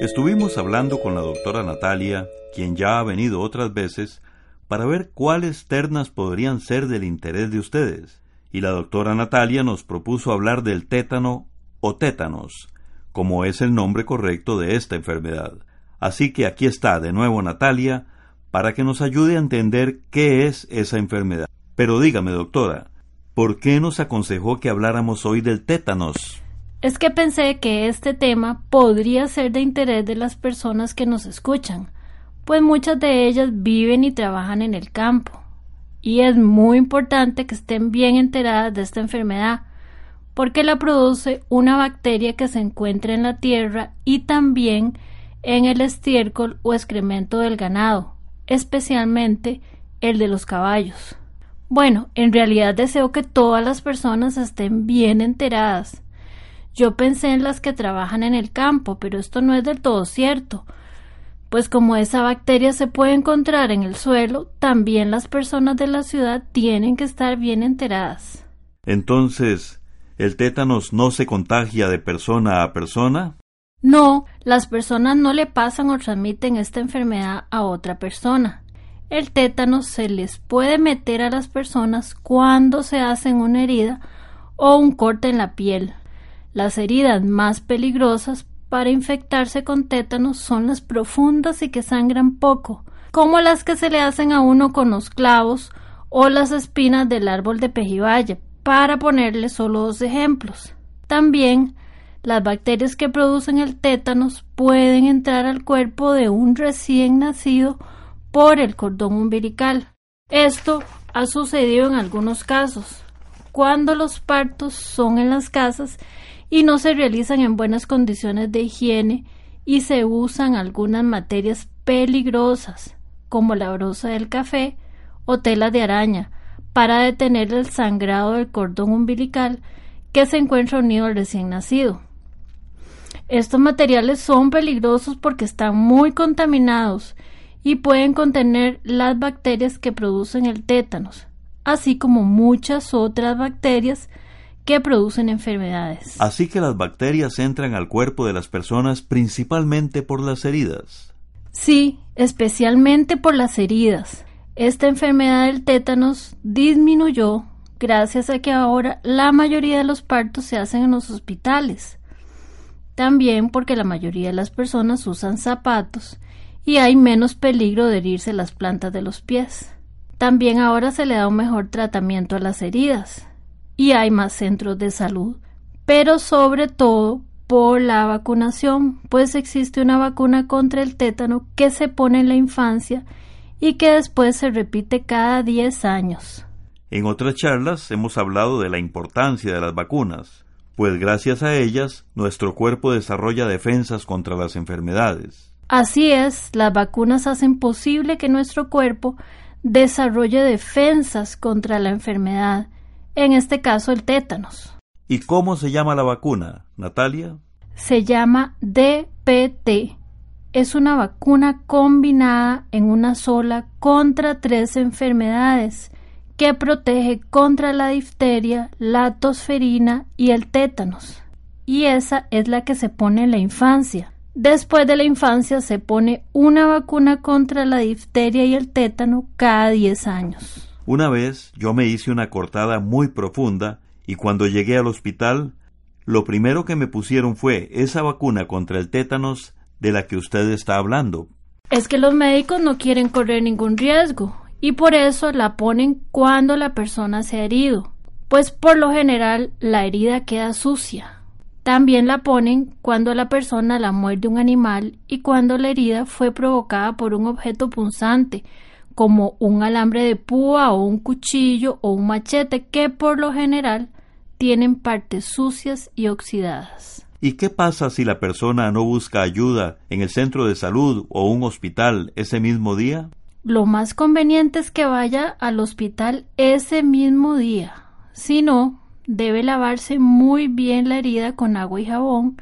Estuvimos hablando con la doctora Natalia, quien ya ha venido otras veces, para ver cuáles ternas podrían ser del interés de ustedes. Y la doctora Natalia nos propuso hablar del tétano o tétanos, como es el nombre correcto de esta enfermedad. Así que aquí está de nuevo Natalia para que nos ayude a entender qué es esa enfermedad. Pero dígame, doctora, ¿por qué nos aconsejó que habláramos hoy del tétanos? Es que pensé que este tema podría ser de interés de las personas que nos escuchan, pues muchas de ellas viven y trabajan en el campo. Y es muy importante que estén bien enteradas de esta enfermedad, porque la produce una bacteria que se encuentra en la tierra y también en el estiércol o excremento del ganado, especialmente el de los caballos. Bueno, en realidad deseo que todas las personas estén bien enteradas. Yo pensé en las que trabajan en el campo, pero esto no es del todo cierto, pues como esa bacteria se puede encontrar en el suelo, también las personas de la ciudad tienen que estar bien enteradas. Entonces, ¿el tétanos no se contagia de persona a persona? No, las personas no le pasan o transmiten esta enfermedad a otra persona. El tétano se les puede meter a las personas cuando se hacen una herida o un corte en la piel. Las heridas más peligrosas para infectarse con tétanos son las profundas y que sangran poco, como las que se le hacen a uno con los clavos o las espinas del árbol de pejibaya, para ponerle solo dos ejemplos. También las bacterias que producen el tétanos pueden entrar al cuerpo de un recién nacido por el cordón umbilical. Esto ha sucedido en algunos casos, cuando los partos son en las casas y no se realizan en buenas condiciones de higiene y se usan algunas materias peligrosas, como la brosa del café o tela de araña, para detener el sangrado del cordón umbilical que se encuentra unido al recién nacido. Estos materiales son peligrosos porque están muy contaminados y pueden contener las bacterias que producen el tétanos, así como muchas otras bacterias que producen enfermedades. Así que las bacterias entran al cuerpo de las personas principalmente por las heridas. Sí, especialmente por las heridas. Esta enfermedad del tétanos disminuyó gracias a que ahora la mayoría de los partos se hacen en los hospitales. También porque la mayoría de las personas usan zapatos y hay menos peligro de herirse las plantas de los pies. También ahora se le da un mejor tratamiento a las heridas y hay más centros de salud, pero sobre todo por la vacunación, pues existe una vacuna contra el tétano que se pone en la infancia y que después se repite cada 10 años. En otras charlas hemos hablado de la importancia de las vacunas, pues gracias a ellas nuestro cuerpo desarrolla defensas contra las enfermedades. Así es, las vacunas hacen posible que nuestro cuerpo desarrolle defensas contra la enfermedad, en este caso el tétanos. ¿Y cómo se llama la vacuna, Natalia? Se llama DPT. Es una vacuna combinada en una sola contra tres enfermedades que protege contra la difteria, la tosferina y el tétanos. Y esa es la que se pone en la infancia. Después de la infancia se pone una vacuna contra la difteria y el tétano cada 10 años. Una vez yo me hice una cortada muy profunda y cuando llegué al hospital, lo primero que me pusieron fue esa vacuna contra el tétanos de la que usted está hablando. Es que los médicos no quieren correr ningún riesgo y por eso la ponen cuando la persona se ha herido, pues por lo general la herida queda sucia. También la ponen cuando la persona la muerde un animal y cuando la herida fue provocada por un objeto punzante, como un alambre de púa o un cuchillo o un machete que por lo general tienen partes sucias y oxidadas. ¿Y qué pasa si la persona no busca ayuda en el centro de salud o un hospital ese mismo día? Lo más conveniente es que vaya al hospital ese mismo día. Si no, debe lavarse muy bien la herida con agua y jabón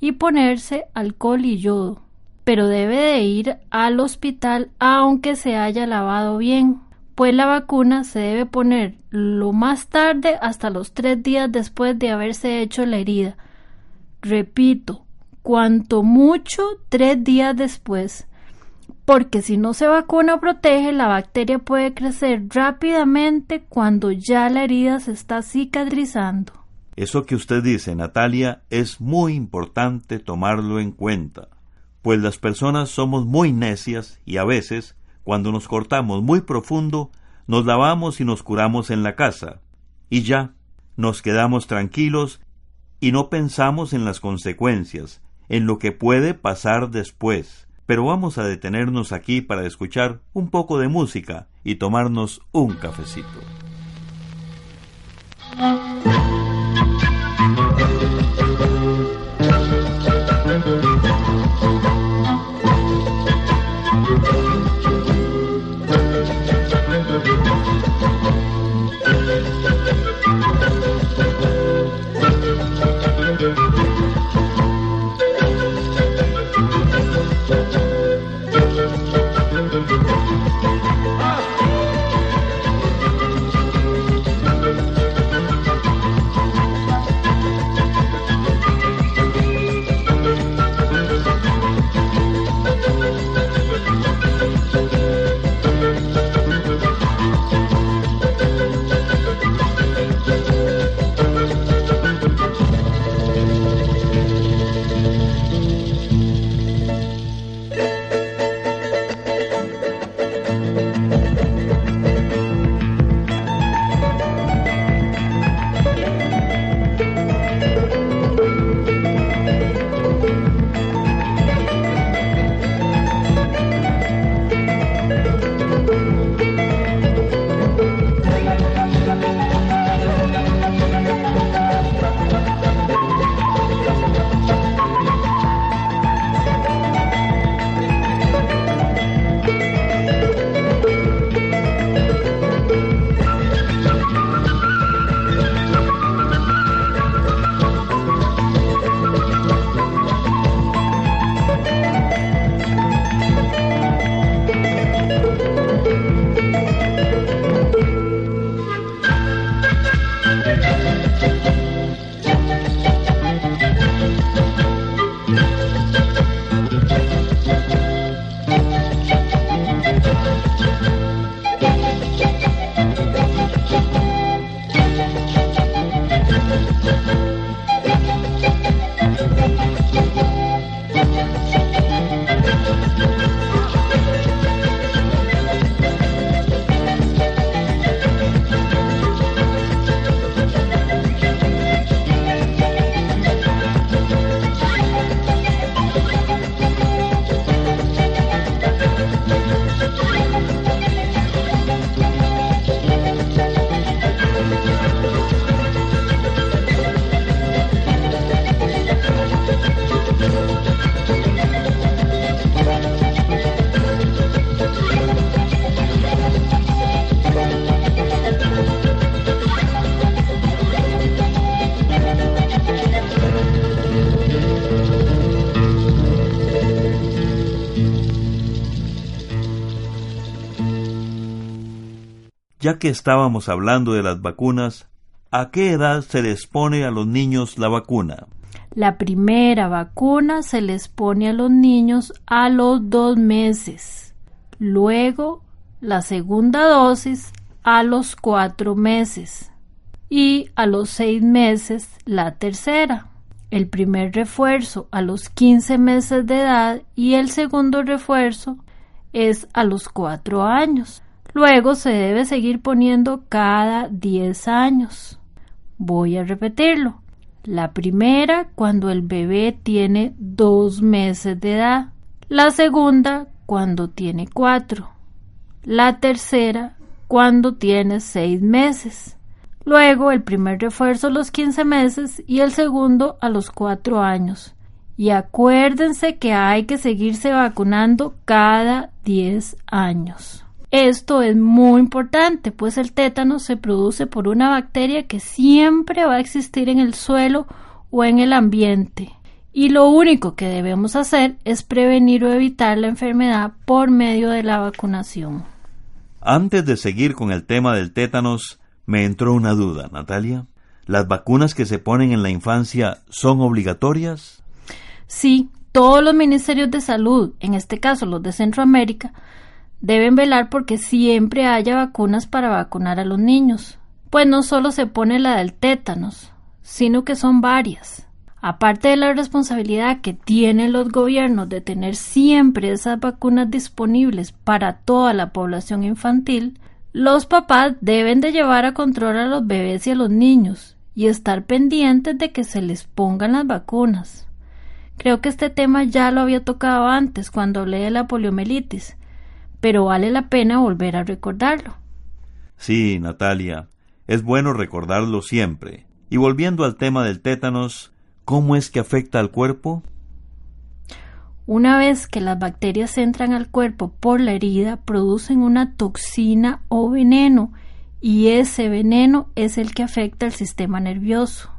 y ponerse alcohol y yodo. Pero debe de ir al hospital aunque se haya lavado bien, pues la vacuna se debe poner lo más tarde hasta los tres días después de haberse hecho la herida. Repito, cuanto mucho tres días después, porque si no se vacuna o protege, la bacteria puede crecer rápidamente cuando ya la herida se está cicatrizando. Eso que usted dice, Natalia, es muy importante tomarlo en cuenta, pues las personas somos muy necias y a veces, cuando nos cortamos muy profundo, nos lavamos y nos curamos en la casa, y ya, nos quedamos tranquilos y no pensamos en las consecuencias, en lo que puede pasar después. Pero vamos a detenernos aquí para escuchar un poco de música y tomarnos un cafecito. Ya que estábamos hablando de las vacunas, ¿a qué edad se les pone a los niños la vacuna? La primera vacuna se les pone a los niños a los dos meses. Luego, la segunda dosis a los cuatro meses. Y a los seis meses, la tercera. El primer refuerzo a los 15 meses de edad y el segundo refuerzo es a los cuatro años. Luego se debe seguir poniendo cada 10 años. Voy a repetirlo. La primera cuando el bebé tiene dos meses de edad. La segunda cuando tiene cuatro. La tercera cuando tiene seis meses. luego el primer refuerzo a los 15 meses y el segundo a los 4 años. Y acuérdense que hay que seguirse vacunando cada 10 años. Esto es muy importante, pues el tétano se produce por una bacteria que siempre va a existir en el suelo o en el ambiente. Y lo único que debemos hacer es prevenir o evitar la enfermedad por medio de la vacunación. Antes de seguir con el tema del tétanos, me entró una duda, Natalia. ¿Las vacunas que se ponen en la infancia son obligatorias? Sí, todos los ministerios de salud, en este caso los de Centroamérica, deben velar porque siempre haya vacunas para vacunar a los niños, pues no solo se pone la del tétanos, sino que son varias. Aparte de la responsabilidad que tienen los gobiernos de tener siempre esas vacunas disponibles para toda la población infantil, los papás deben de llevar a control a los bebés y a los niños y estar pendientes de que se les pongan las vacunas. Creo que este tema ya lo había tocado antes cuando hablé de la poliomielitis, pero vale la pena volver a recordarlo. Sí, Natalia, es bueno recordarlo siempre. Y volviendo al tema del tétanos, ¿cómo es que afecta al cuerpo? Una vez que las bacterias entran al cuerpo por la herida, producen una toxina o veneno, y ese veneno es el que afecta al sistema nervioso.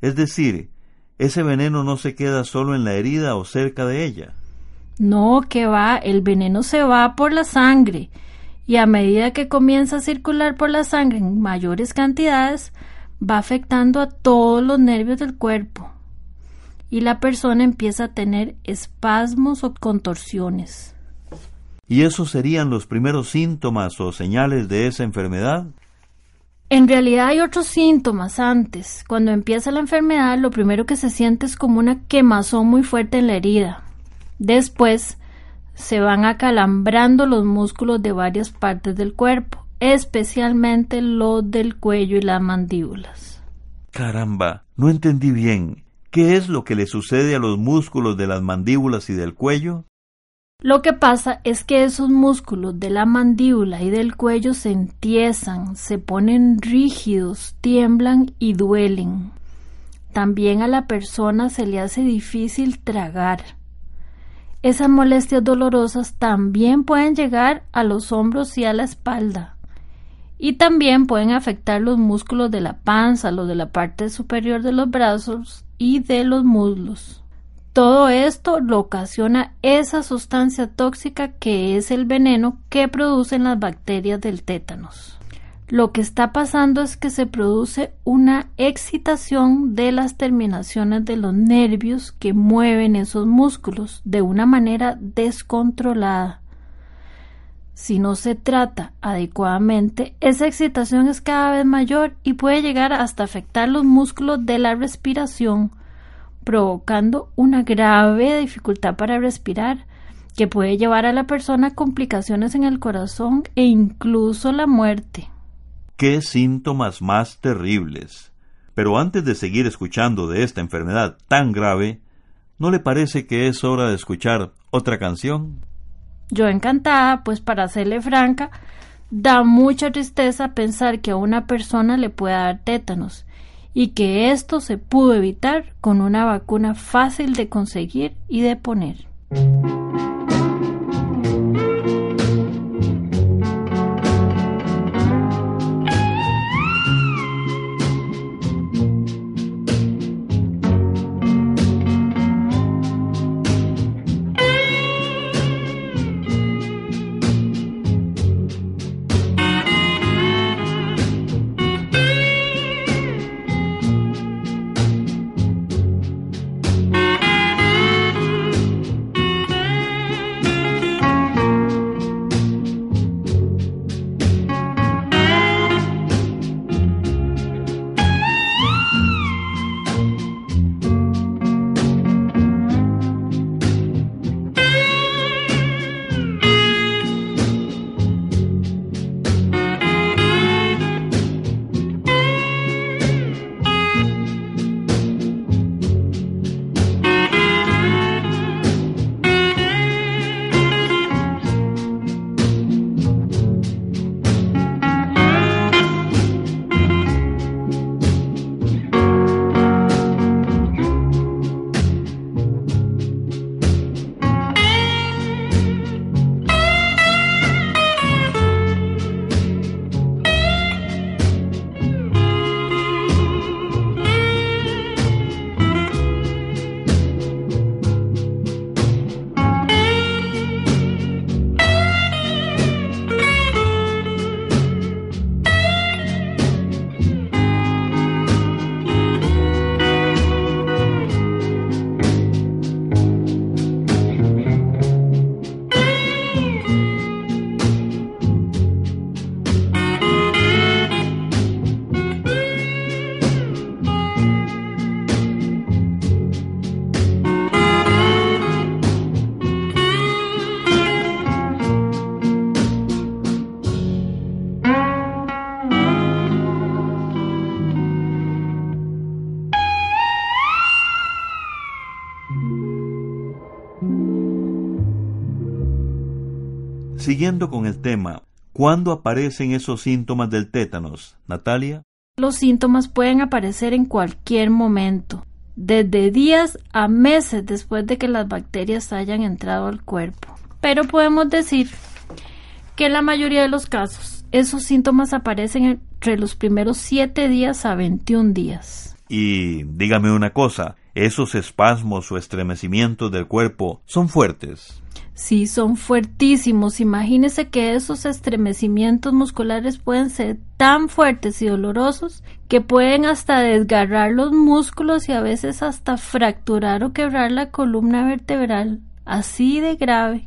Es decir, ese veneno no se queda solo en la herida o cerca de ella. No, que va, el veneno se va por la sangre y a medida que comienza a circular por la sangre en mayores cantidades, va afectando a todos los nervios del cuerpo y la persona empieza a tener espasmos o contorsiones. ¿Y esos serían los primeros síntomas o señales de esa enfermedad? En realidad hay otros síntomas antes. Cuando empieza la enfermedad, lo primero que se siente es como una quemazón muy fuerte en la herida. Después se van acalambrando los músculos de varias partes del cuerpo, especialmente los del cuello y las mandíbulas. Caramba, no entendí bien. ¿Qué es lo que le sucede a los músculos de las mandíbulas y del cuello? Lo que pasa es que esos músculos de la mandíbula y del cuello se entiezan, se ponen rígidos, tiemblan y duelen. También a la persona se le hace difícil tragar. Esas molestias dolorosas también pueden llegar a los hombros y a la espalda. Y también pueden afectar los músculos de la panza, los de la parte superior de los brazos y de los muslos. Todo esto lo ocasiona esa sustancia tóxica que es el veneno que producen las bacterias del tétanos lo que está pasando es que se produce una excitación de las terminaciones de los nervios que mueven esos músculos de una manera descontrolada. Si no se trata adecuadamente, esa excitación es cada vez mayor y puede llegar hasta afectar los músculos de la respiración, provocando una grave dificultad para respirar, que puede llevar a la persona a complicaciones en el corazón e incluso la muerte. ¡Qué síntomas más terribles! Pero antes de seguir escuchando de esta enfermedad tan grave, ¿no le parece que es hora de escuchar otra canción? Yo encantada, pues para serle franca, da mucha tristeza pensar que a una persona le pueda dar tétanos y que esto se pudo evitar con una vacuna fácil de conseguir y de poner. Siguiendo con el tema, ¿cuándo aparecen esos síntomas del tétanos, Natalia? Los síntomas pueden aparecer en cualquier momento, desde días a meses después de que las bacterias hayan entrado al cuerpo. Pero podemos decir que en la mayoría de los casos esos síntomas aparecen entre los primeros 7 días a 21 días. Y dígame una cosa, ¿esos espasmos o estremecimientos del cuerpo son fuertes? Sí, son fuertísimos. Imagínese que esos estremecimientos musculares pueden ser tan fuertes y dolorosos que pueden hasta desgarrar los músculos y a veces hasta fracturar o quebrar la columna vertebral. Así de grave.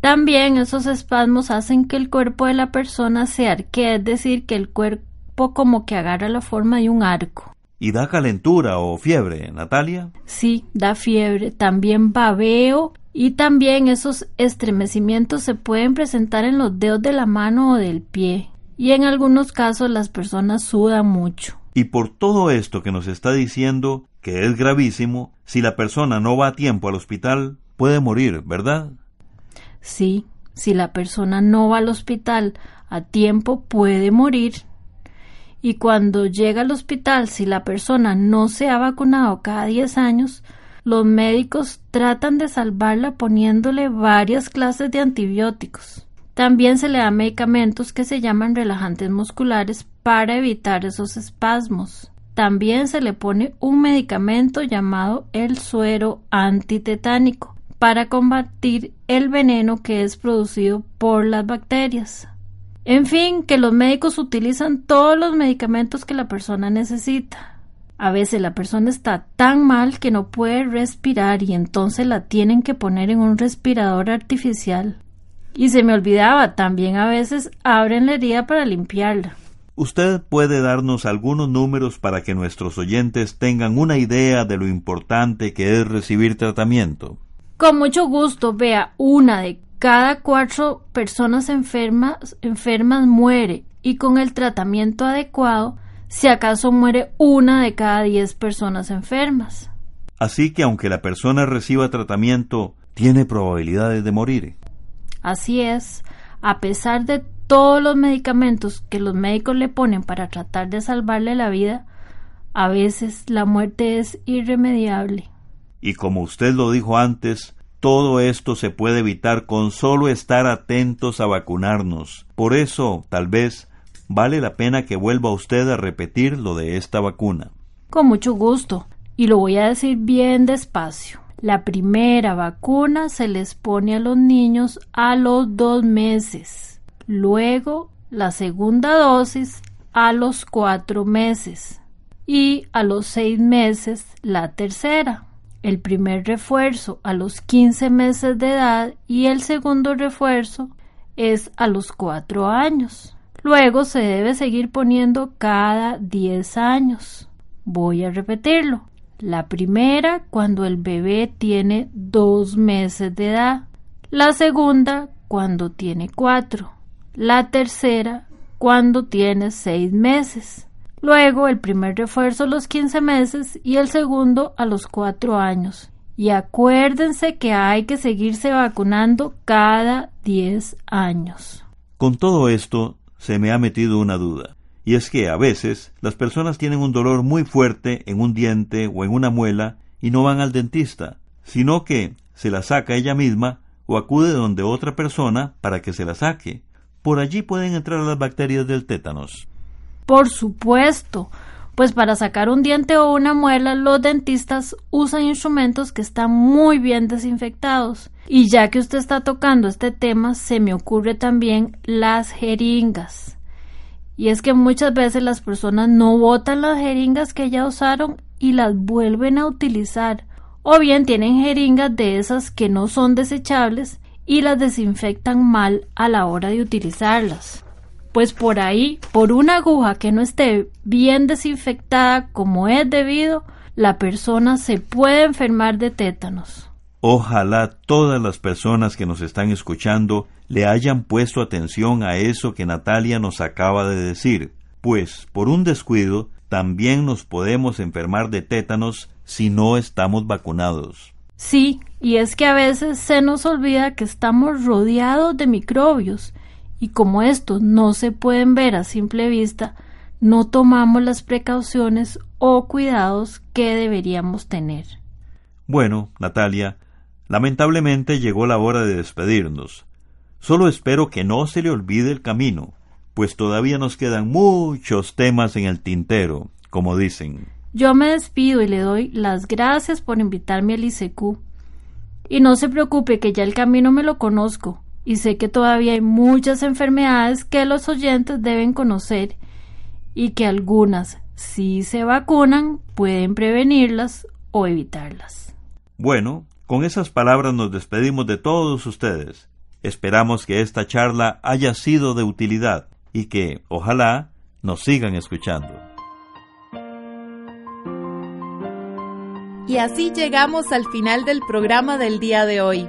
También esos espasmos hacen que el cuerpo de la persona se arquee, es decir, que el cuerpo como que agarra la forma de un arco. ¿Y da calentura o fiebre, Natalia? Sí, da fiebre, también babeo y también esos estremecimientos se pueden presentar en los dedos de la mano o del pie. Y en algunos casos las personas sudan mucho. Y por todo esto que nos está diciendo, que es gravísimo, si la persona no va a tiempo al hospital, puede morir, ¿verdad? Sí, si la persona no va al hospital a tiempo, puede morir. Y cuando llega al hospital, si la persona no se ha vacunado cada 10 años, los médicos tratan de salvarla poniéndole varias clases de antibióticos. También se le da medicamentos que se llaman relajantes musculares para evitar esos espasmos. También se le pone un medicamento llamado el suero antitetánico para combatir el veneno que es producido por las bacterias. En fin, que los médicos utilizan todos los medicamentos que la persona necesita. A veces la persona está tan mal que no puede respirar y entonces la tienen que poner en un respirador artificial. Y se me olvidaba, también a veces abren la herida para limpiarla. Usted puede darnos algunos números para que nuestros oyentes tengan una idea de lo importante que es recibir tratamiento. Con mucho gusto, vea, una de cada cuatro personas enfermas, enfermas muere y con el tratamiento adecuado si acaso muere una de cada diez personas enfermas. Así que aunque la persona reciba tratamiento, tiene probabilidades de morir. Así es, a pesar de todos los medicamentos que los médicos le ponen para tratar de salvarle la vida, a veces la muerte es irremediable. Y como usted lo dijo antes, todo esto se puede evitar con solo estar atentos a vacunarnos. Por eso, tal vez, vale la pena que vuelva usted a repetir lo de esta vacuna. Con mucho gusto, y lo voy a decir bien despacio. La primera vacuna se les pone a los niños a los dos meses. Luego, la segunda dosis a los cuatro meses. Y a los seis meses, la tercera. El primer refuerzo a los 15 meses de edad y el segundo refuerzo es a los cuatro años. Luego se debe seguir poniendo cada 10 años. Voy a repetirlo. La primera cuando el bebé tiene dos meses de edad. La segunda cuando tiene cuatro. La tercera cuando tiene seis meses. Luego el primer refuerzo a los 15 meses y el segundo a los cuatro años. Y acuérdense que hay que seguirse vacunando cada 10 años. Con todo esto, se me ha metido una duda. Y es que a veces las personas tienen un dolor muy fuerte en un diente o en una muela y no van al dentista, sino que se la saca ella misma o acude donde otra persona para que se la saque. Por allí pueden entrar las bacterias del tétanos. Por supuesto, pues para sacar un diente o una muela los dentistas usan instrumentos que están muy bien desinfectados. Y ya que usted está tocando este tema, se me ocurre también las jeringas. Y es que muchas veces las personas no botan las jeringas que ya usaron y las vuelven a utilizar. O bien tienen jeringas de esas que no son desechables y las desinfectan mal a la hora de utilizarlas. Pues por ahí, por una aguja que no esté bien desinfectada como es debido, la persona se puede enfermar de tétanos. Ojalá todas las personas que nos están escuchando le hayan puesto atención a eso que Natalia nos acaba de decir, pues por un descuido también nos podemos enfermar de tétanos si no estamos vacunados. Sí, y es que a veces se nos olvida que estamos rodeados de microbios y como estos no se pueden ver a simple vista, no tomamos las precauciones o cuidados que deberíamos tener. Bueno, Natalia, lamentablemente llegó la hora de despedirnos. Solo espero que no se le olvide el camino, pues todavía nos quedan muchos temas en el tintero, como dicen. Yo me despido y le doy las gracias por invitarme al ICQ. Y no se preocupe que ya el camino me lo conozco y sé que todavía hay muchas enfermedades que los oyentes deben conocer y que algunas, si se vacunan, pueden prevenirlas o evitarlas. Bueno, con esas palabras nos despedimos de todos ustedes. Esperamos que esta charla haya sido de utilidad y que, ojalá, nos sigan escuchando. Y así llegamos al final del programa del día de hoy.